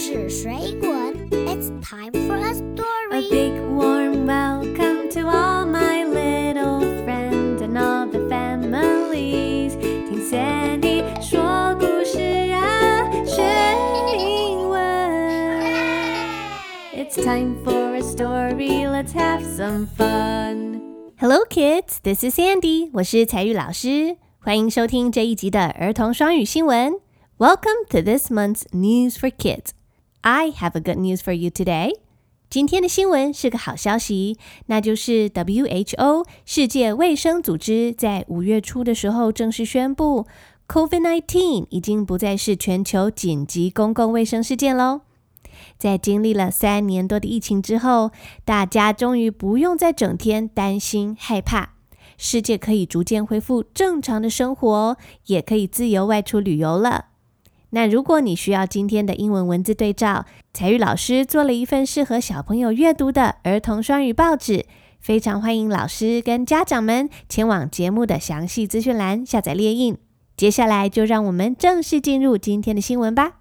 事水滚，It's time for a story. A big warm welcome to all my little friends and all the families. 听 Sandy 说故事啊，学英文。It's time for a story. Let's have some fun. Hello, kids. This is Sandy. 我是采玉老师，欢迎收听这一集的儿童双语新闻。Welcome to this month's News for Kids. I have a good news for you today. 今天的新闻是个好消息，那就是 WHO 世界卫生组织在五月初的时候正式宣布，COVID-19 已经不再是全球紧急公共卫生事件喽。在经历了三年多的疫情之后，大家终于不用再整天担心害怕，世界可以逐渐恢复正常的生活，也可以自由外出旅游了。那如果你需要今天的英文文字对照，采玉老师做了一份适合小朋友阅读的儿童双语报纸，非常欢迎老师跟家长们前往节目的详细资讯栏下载列印。接下来就让我们正式进入今天的新闻吧。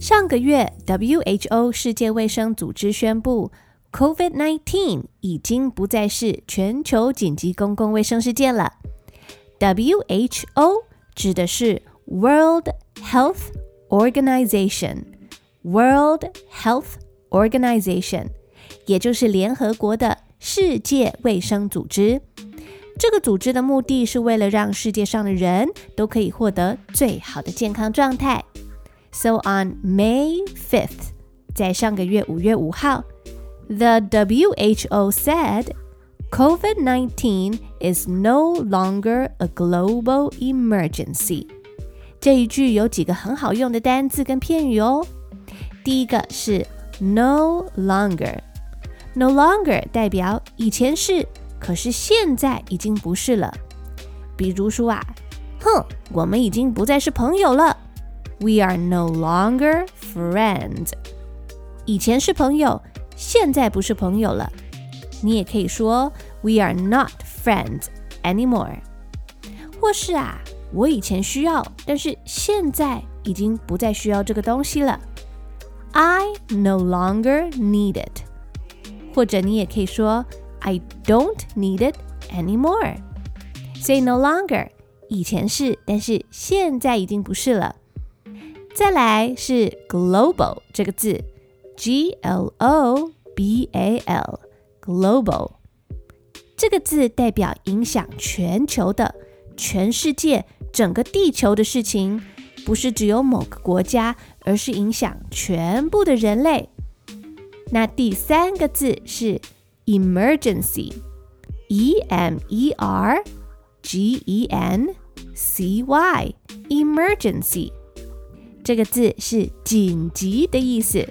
上个月，WHO 世界卫生组织宣布，COVID-19 已经不再是全球紧急公共卫生事件了。WHO 指的是 World Health Organization，World Health Organization，也就是联合国的世界卫生组织。这个组织的目的是为了让世界上的人都可以获得最好的健康状态。So on May 5th，在上个月五月五号，the WHO said COVID-19 is no longer a global emergency。这一句有几个很好用的单字跟片语哦。第一个是 no longer，no longer 代表以前是，可是现在已经不是了。比如说啊，哼，我们已经不再是朋友了。 We are no longer friends。以前是朋友，现在不是朋友了。你也可以说 We are not friends anymore。或是啊，我以前需要，但是现在已经不再需要这个东西了。I no longer need it。或者你也可以说 I don't need it anymore。所以 no longer 以前是，但是现在已经不是了。 再来是 global 这个字，G L O B A L，global 这个字代表影响全球的、全世界、整个地球的事情，不是只有某个国家，而是影响全部的人类。那第三个字是 emergency，E M E R G E N C Y，emergency。这个字是紧急的意思，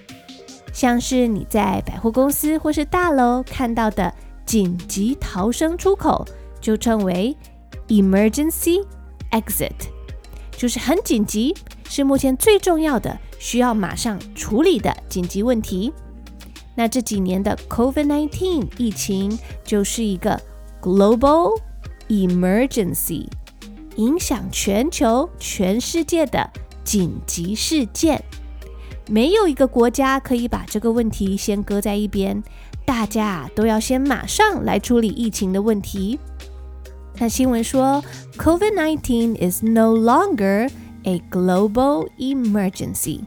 像是你在百货公司或是大楼看到的紧急逃生出口，就称为 emergency exit，就是很紧急，是目前最重要的，需要马上处理的紧急问题。那这几年的 COVID-19 疫情就是一个 global emergency，影响全球、全世界的。紧急事件，没有一个国家可以把这个问题先搁在一边，大家都要先马上来处理疫情的问题。那新闻说，COVID-19 is no longer a global emergency，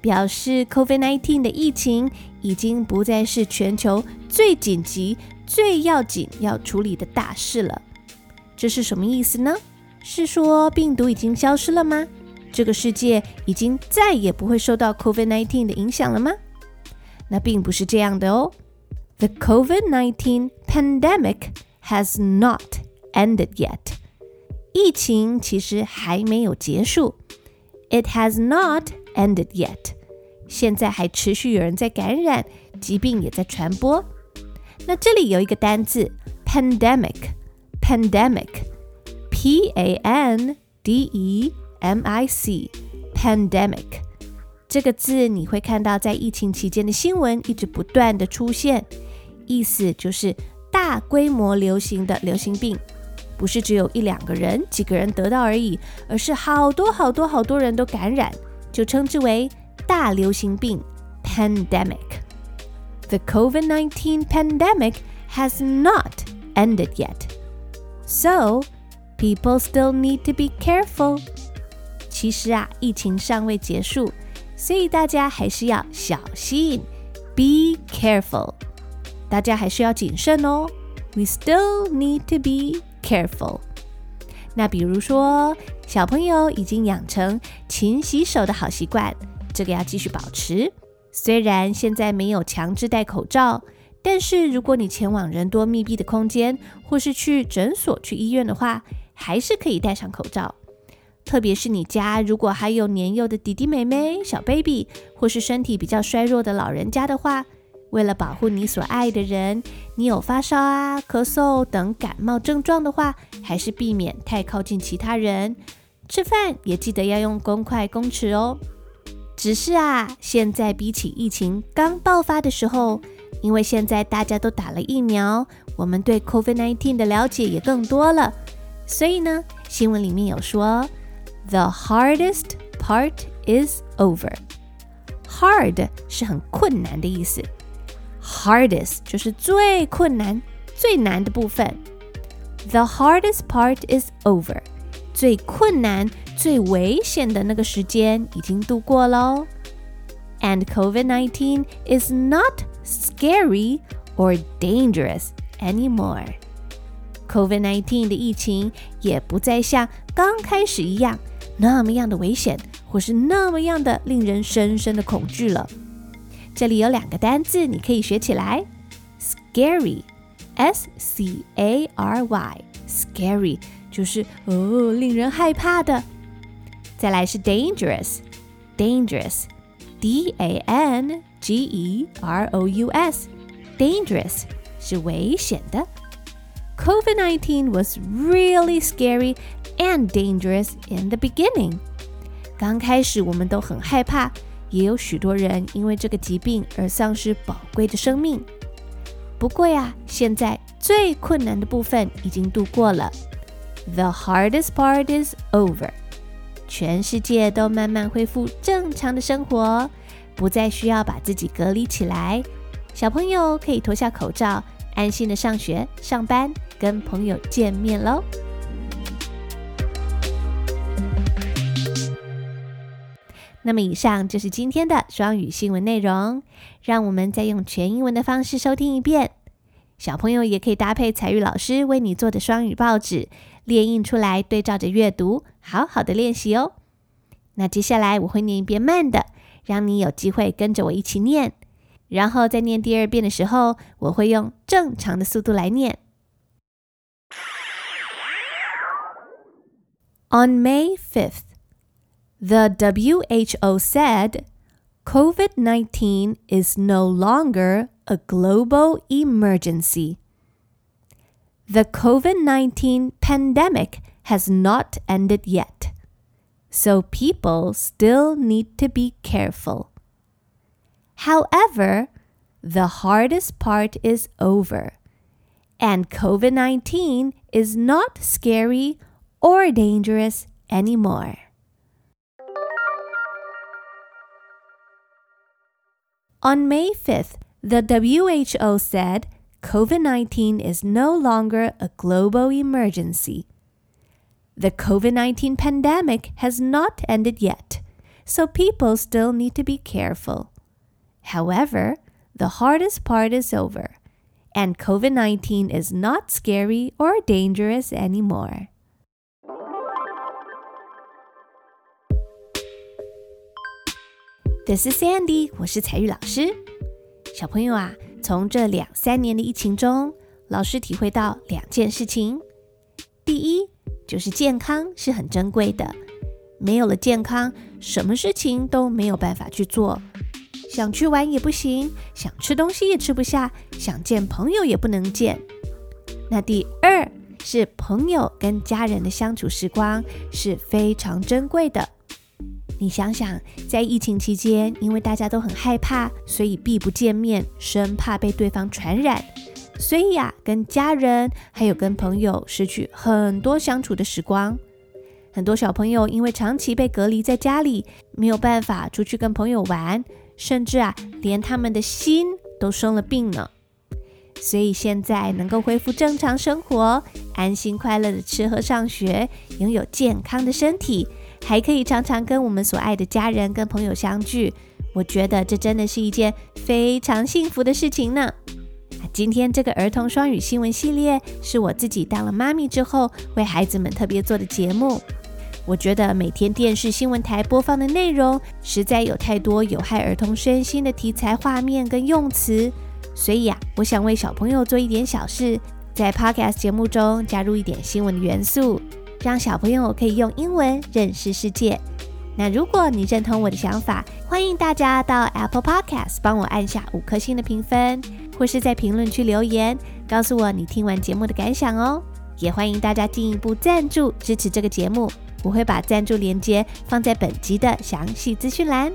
表示 COVID-19 的疫情已经不再是全球最紧急、最要紧要处理的大事了。这是什么意思呢？是说病毒已经消失了吗？这个世界已经再也不会受到 COVID-19 的影响了吗？那并不是这样的哦。The COVID-19 pandemic has not ended yet。疫情其实还没有结束。It has not ended yet。现在还持续有人在感染，疾病也在传播。那这里有一个单字 pandemic，pandemic，P-A-N-D-E。 M I C pandemic， 这个字你会看到在疫情期间的新闻一直不断的出现，意思就是大规模流行的流行病，不是只有一两个人、几个人得到而已，而是好多好多好多人都感染，就称之为大流行病 （pandemic）。The COVID-19 pandemic has not ended yet, so people still need to be careful. 其实啊，疫情尚未结束。所以大家还是要小心，be careful。大家还是要谨慎哦。We still need to be careful。那比如说，小朋友已经养成勤洗手的好习惯，这个要继续保持。虽然现在没有强制戴口罩，但是如果你前往人多密闭的空间，或是去诊所、去医院的话，还是可以戴上口罩。特别是你家如果还有年幼的弟弟妹妹、小 baby，或是身体比较衰弱的老人家的话，为了保护你所爱的人，你有发烧啊、咳嗽等感冒症状的话，还是避免太靠近其他人。吃饭也记得要用公筷公匙哦。只是啊，现在比起疫情刚爆发的时候，因为现在大家都打了疫苗，我们对 COVID-19 的了解也更多了，所以呢，新闻里面有说。The hardest part is over. Hard 是很困难的意思，hardest 就是最困难、最难的部分。The hardest part is over. 最困难、最危险的那个时间已经度过喽。And COVID-19 is not scary or dangerous anymore. COVID-19 的疫情也不再像刚开始一样。 那么样的危险，或是那么样的令人深深的恐惧了。这里有两个单字，你可以学起来：scary，s c a r y，scary 就是哦，令人害怕的。再来是 dangerous，dangerous，d a n g e r o u s，dangerous 是危险的。COVID-19 was really scary and dangerous in the beginning. 刚开始我们都很害怕，也有许多人因为这个疾病而丧失宝贵的生命。不过呀，现在最困难的部分已经度过了。The hardest part is over. 全世界都慢慢恢复正常的生活，不再需要把自己隔离起来。小朋友可以脱下口罩，安心的上学、上班，跟朋友见面喽。那么以上就是今天的双语新闻内容，让我们再用全英文的方式收听一遍。小朋友也可以搭配采钰老师为你做的双语报纸，列印出来对照着阅读，好好的练习哦。那接下来我会念一遍慢的，让你有机会跟着我一起念。然后在念第二遍的时候，我会用正常的速度来念。On May fifth. The WHO said COVID 19 is no longer a global emergency. The COVID 19 pandemic has not ended yet, so people still need to be careful. However, the hardest part is over, and COVID 19 is not scary or dangerous anymore. On May 5th, the WHO said COVID 19 is no longer a global emergency. The COVID 19 pandemic has not ended yet, so people still need to be careful. However, the hardest part is over, and COVID 19 is not scary or dangerous anymore. This is Sandy，我是彩玉老师。小朋友啊，从这两三年的疫情中，老师体会到两件事情。第一，就是健康是很珍贵的，没有了健康，什么事情都没有办法去做。想去玩也不行，想吃东西也吃不下，想见朋友也不能见。那第二，是朋友跟家人的相处时光是非常珍贵的。你想想，在疫情期间，因为大家都很害怕，所以避不见面，生怕被对方传染，所以呀，跟家人还有跟朋友失去很多相处的时光。很多小朋友因为长期被隔离在家里，没有办法出去跟朋友玩，甚至啊，连他们的心都生了病呢。所以现在能够恢复正常生活，安心快乐的吃喝上学，拥有健康的身体。还可以常常跟我们所爱的家人跟朋友相聚，我觉得这真的是一件非常幸福的事情呢。今天这个儿童双语新闻系列是我自己当了妈咪之后为孩子们特别做的节目。我觉得每天电视新闻台播放的内容实在有太多有害儿童身心的题材画面跟用词，所以呀，我想为小朋友做一点小事，在 Podcast 节目中加入一点新闻的元素。让小朋友可以用英文认识世界。那如果你认同我的想法，欢迎大家到 Apple Podcast 帮我按下五颗星的评分，或是在评论区留言告诉我你听完节目的感想哦。也欢迎大家进一步赞助支持这个节目，我会把赞助链接放在本集的详细资讯栏。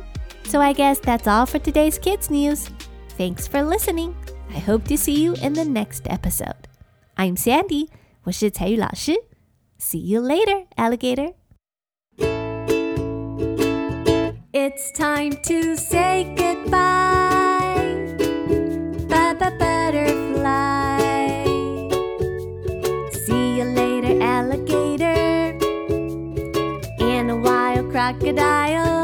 So I guess that's all for today's kids news. Thanks for listening. I hope to see you in the next episode. I'm Sandy，我是才玉老师。See you later, alligator. It's time to say goodbye. Bye bye, butterfly. See you later, alligator. And a wild crocodile.